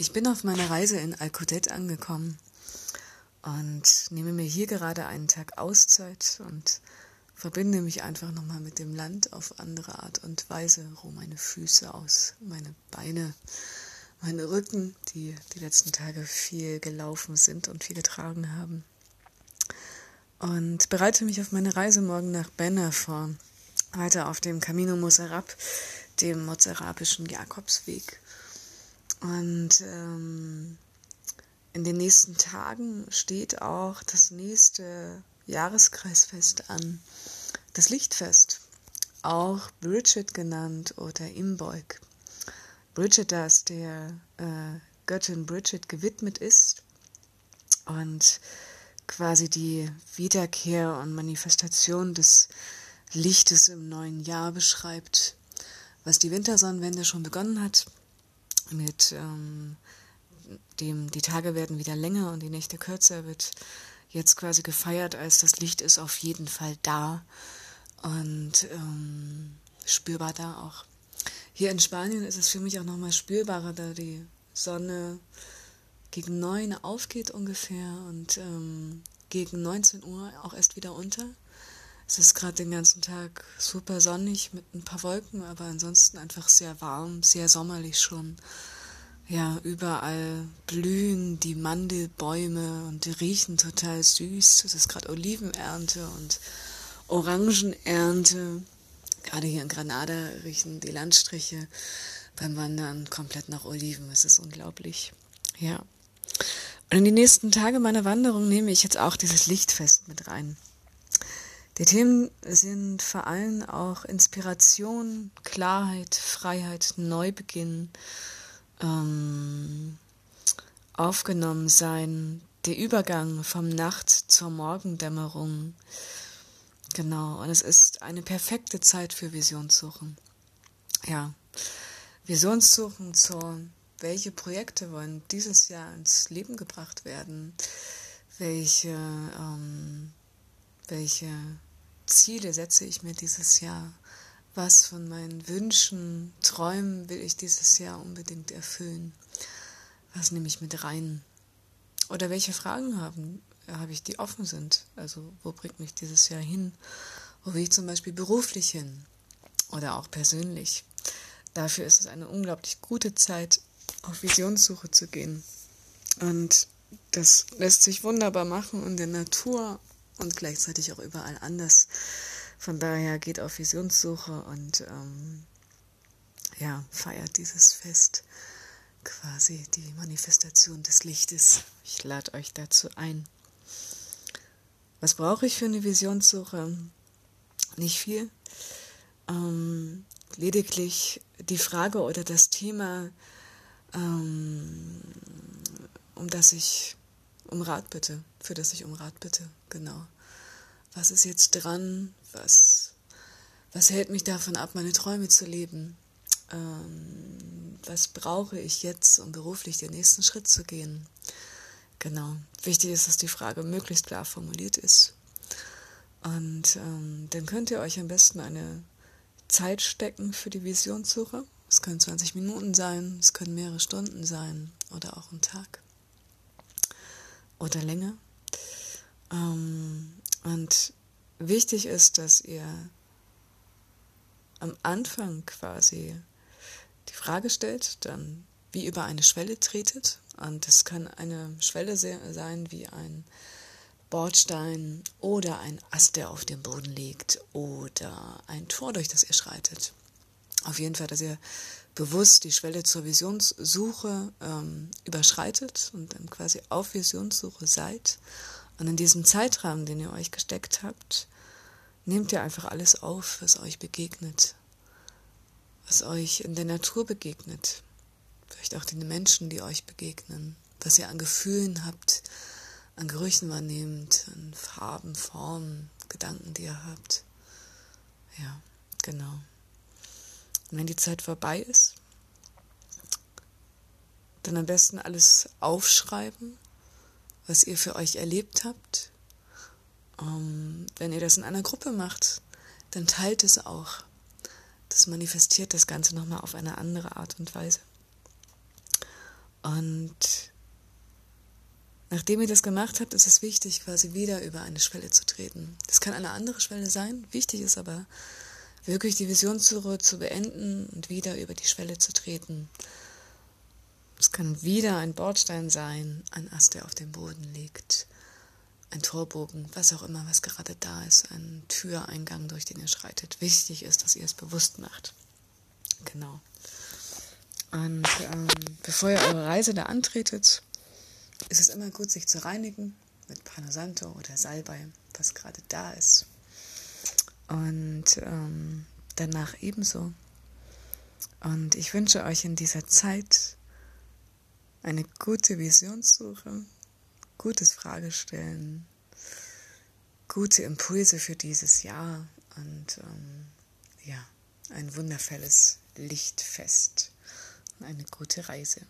Ich bin auf meiner Reise in Alcudet angekommen und nehme mir hier gerade einen Tag Auszeit und verbinde mich einfach nochmal mit dem Land auf andere Art und Weise, ruhe meine Füße aus, meine Beine, meinen Rücken, die die letzten Tage viel gelaufen sind und viel getragen haben. Und bereite mich auf meine Reise morgen nach Benner vor, weiter auf dem Camino Moserab, dem mozarabischen Jakobsweg. Und ähm, in den nächsten Tagen steht auch das nächste Jahreskreisfest an, das Lichtfest, auch Bridget genannt oder Imbolg. Bridget, das der äh, Göttin Bridget gewidmet ist und quasi die Wiederkehr und Manifestation des Lichtes im neuen Jahr beschreibt, was die Wintersonnenwende schon begonnen hat mit ähm, dem die Tage werden wieder länger und die Nächte kürzer, wird jetzt quasi gefeiert, als das Licht ist auf jeden Fall da und ähm, spürbar da auch. Hier in Spanien ist es für mich auch nochmal spürbarer, da die Sonne gegen neun aufgeht ungefähr und ähm, gegen 19 Uhr auch erst wieder unter. Es ist gerade den ganzen Tag super sonnig mit ein paar Wolken, aber ansonsten einfach sehr warm, sehr sommerlich schon. Ja, überall blühen die Mandelbäume und die riechen total süß. Es ist gerade Olivenernte und Orangenernte. Gerade hier in Granada riechen die Landstriche beim Wandern komplett nach Oliven. Es ist unglaublich. Ja. Und in die nächsten Tage meiner Wanderung nehme ich jetzt auch dieses Lichtfest mit rein. Die Themen sind vor allem auch Inspiration, Klarheit, Freiheit, Neubeginn, ähm, aufgenommen sein, der Übergang vom Nacht zur Morgendämmerung. Genau, und es ist eine perfekte Zeit für Visionssuchen. Ja, Visionssuchen zur, welche Projekte wollen dieses Jahr ins Leben gebracht werden, welche, ähm, welche Ziele setze ich mir dieses Jahr? Was von meinen Wünschen, Träumen will ich dieses Jahr unbedingt erfüllen? Was nehme ich mit rein? Oder welche Fragen haben, habe ich, die offen sind? Also, wo bringt mich dieses Jahr hin? Wo will ich zum Beispiel beruflich hin? Oder auch persönlich? Dafür ist es eine unglaublich gute Zeit, auf Visionssuche zu gehen. Und das lässt sich wunderbar machen in der Natur und gleichzeitig auch überall anders. Von daher geht auf Visionssuche und ähm, ja, feiert dieses Fest quasi die Manifestation des Lichtes. Ich lade euch dazu ein. Was brauche ich für eine Visionssuche? Nicht viel. Ähm, lediglich die Frage oder das Thema, ähm, um das ich um Rat bitte, für das ich um Rat bitte, genau. Was ist jetzt dran? Was, was hält mich davon ab, meine Träume zu leben? Ähm, was brauche ich jetzt, um beruflich den nächsten Schritt zu gehen? Genau. Wichtig ist, dass die Frage möglichst klar formuliert ist. Und ähm, dann könnt ihr euch am besten eine Zeit stecken für die Visionssuche. Es können 20 Minuten sein, es können mehrere Stunden sein oder auch ein Tag oder länger. Ähm, und wichtig ist, dass ihr am Anfang quasi die Frage stellt, dann wie über eine Schwelle tretet. Und es kann eine Schwelle sein wie ein Bordstein oder ein Ast, der auf dem Boden liegt oder ein Tor, durch das ihr schreitet. Auf jeden Fall, dass ihr bewusst die Schwelle zur Visionssuche ähm, überschreitet und dann quasi auf Visionssuche seid. Und in diesem Zeitrahmen, den ihr euch gesteckt habt, nehmt ihr einfach alles auf, was euch begegnet, was euch in der Natur begegnet, vielleicht auch die Menschen, die euch begegnen, was ihr an Gefühlen habt, an Gerüchen wahrnehmt, an Farben, Formen, Gedanken, die ihr habt. Ja, genau. Und wenn die Zeit vorbei ist, dann am besten alles aufschreiben, was ihr für euch erlebt habt. Um, ähm, wenn ihr das in einer Gruppe macht, dann teilt es auch. Das manifestiert das Ganze nochmal auf eine andere Art und Weise. Und nachdem ihr das gemacht habt, ist es wichtig, quasi wieder über eine Schwelle zu treten. Das kann eine andere Schwelle sein. Wichtig ist aber, wirklich die Visionssuche zu beenden und wieder über die Schwelle zu treten. Es kann wieder ein Bordstein sein, ein Ast, der auf dem Boden liegt, ein Torbogen, was auch immer, was gerade da ist, ein Türeingang, durch den ihr schreitet. Wichtig ist, dass ihr es bewusst macht. Genau. Und ähm, bevor ihr eure Reise da antretet, ist es immer gut, sich zu reinigen mit Palo Santo oder Salbei, was gerade da ist. Und ähm, danach ebenso. Und ich wünsche euch in dieser Zeit eine gute Visionssuche, gutes Fragestellen, gute Impulse für dieses Jahr und ähm, ja, ein wundervolles Lichtfest und eine gute Reise.